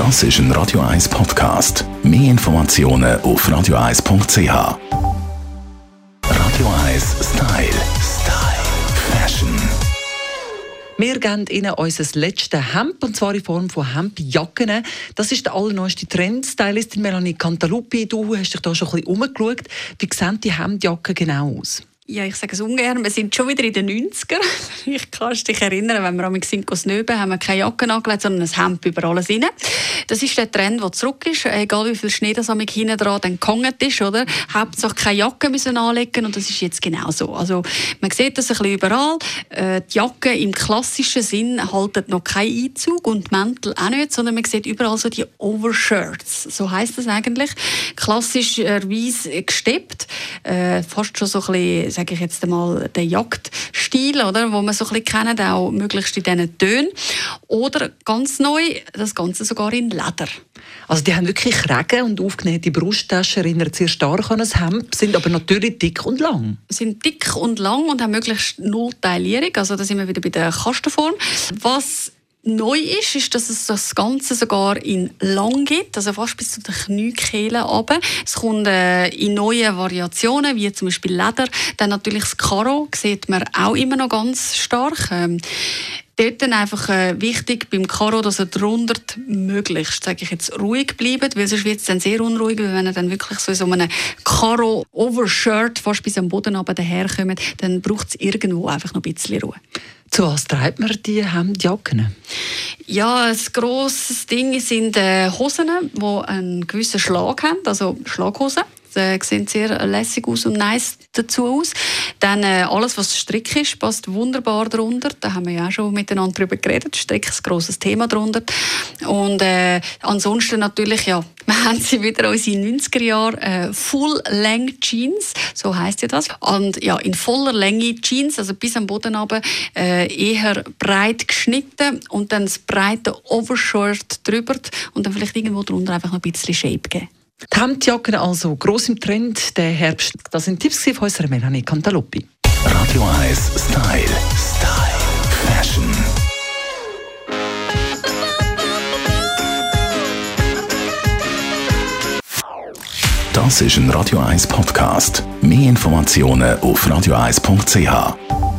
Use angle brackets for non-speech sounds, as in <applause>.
Das ist ein Radio 1 Podcast. Mehr Informationen auf radio1.ch. Radio 1 Style. Style. Fashion. Wir geben Ihnen unser letztes Hemd, und zwar in Form von Hemdjacken. Das ist der allerneueste Trend. Stylistin Melanie Cantaluppi, du hast dich da schon ein bisschen umgeschaut. Wie sehen die Hemdjacken genau aus? ja, ich sage es ungern, wir sind schon wieder in den 90er. <laughs> Ich kann dich erinnern, wenn wir am sind snöben, haben wir keine Jacke angelegt, sondern ein Hemd über alles rein. Das ist der Trend, der zurück ist. Egal wie viel Schnee das hinten dran dann gehangen ist, oder? Hauptsache keine Jacke müssen anlegen und das ist jetzt genau so. Also, man sieht das ein bisschen überall. Äh, die Jacke im klassischen Sinn halten noch keinen Einzug und die Mäntel auch nicht, sondern man sieht überall so die Overshirts. So heißt das eigentlich. Klassischerweise gesteppt. Äh, fast schon so ein bisschen sage ich jetzt einmal, den Jagdstil, oder, wo man so ein bisschen kennen, auch möglichst in diesen Tönen. Oder ganz neu, das Ganze sogar in Leder. Also die haben wirklich Regen und aufgenähte Brusttaschen, erinnern sehr stark an ein Hemd, sind aber natürlich dick und lang. Sind dick und lang und haben möglichst Nullteilierung, also da sind wir wieder bei der Kastenform. Was Neu ist, ist, dass es das Ganze sogar in lang gibt, also fast bis zu den Kniekehlen runter. Es kommt äh, in neuen Variationen, wie zum Beispiel Leder. Dann natürlich das Karo sieht man auch immer noch ganz stark. Ähm, dort dann einfach äh, wichtig beim Karo, dass er drunter möglichst, sage ich jetzt, ruhig bleibt, weil sonst wird es dann sehr unruhig, wenn er dann wirklich so in so einem Karo-Overshirt fast bis am Boden daherkommt, dann braucht es irgendwo einfach noch ein bisschen Ruhe. Zu was treibt man die Hemdjacken? Ja, ein grosses Ding sind äh, Hosen, die einen gewissen Schlag haben, also Schlaghosen. Die sehen sehr lässig aus und nice dazu aus. Dann äh, alles, was Strick ist, passt wunderbar darunter. Da haben wir ja auch schon miteinander darüber geredet. Strick ist ein grosses Thema darunter. Und äh, ansonsten natürlich, ja, <laughs> wir haben sie wieder unsere 90er Jahre äh, Full-Length Jeans, so heißt ja das. Und ja, in voller Länge Jeans, also bis am Boden runter, äh, eher breit geschnitten und dann das breite Overshirt drüber und dann vielleicht irgendwo drunter einfach noch ein bisschen Shape geben. Die Hemdjacken also gross im Trend der Herbst. Das sind Tipps von unserer Melanie Cantaluppi. Radio 1 Style. Style. Fashion. Das ist ein Radio 1 Podcast. Mehr Informationen auf radio1.ch.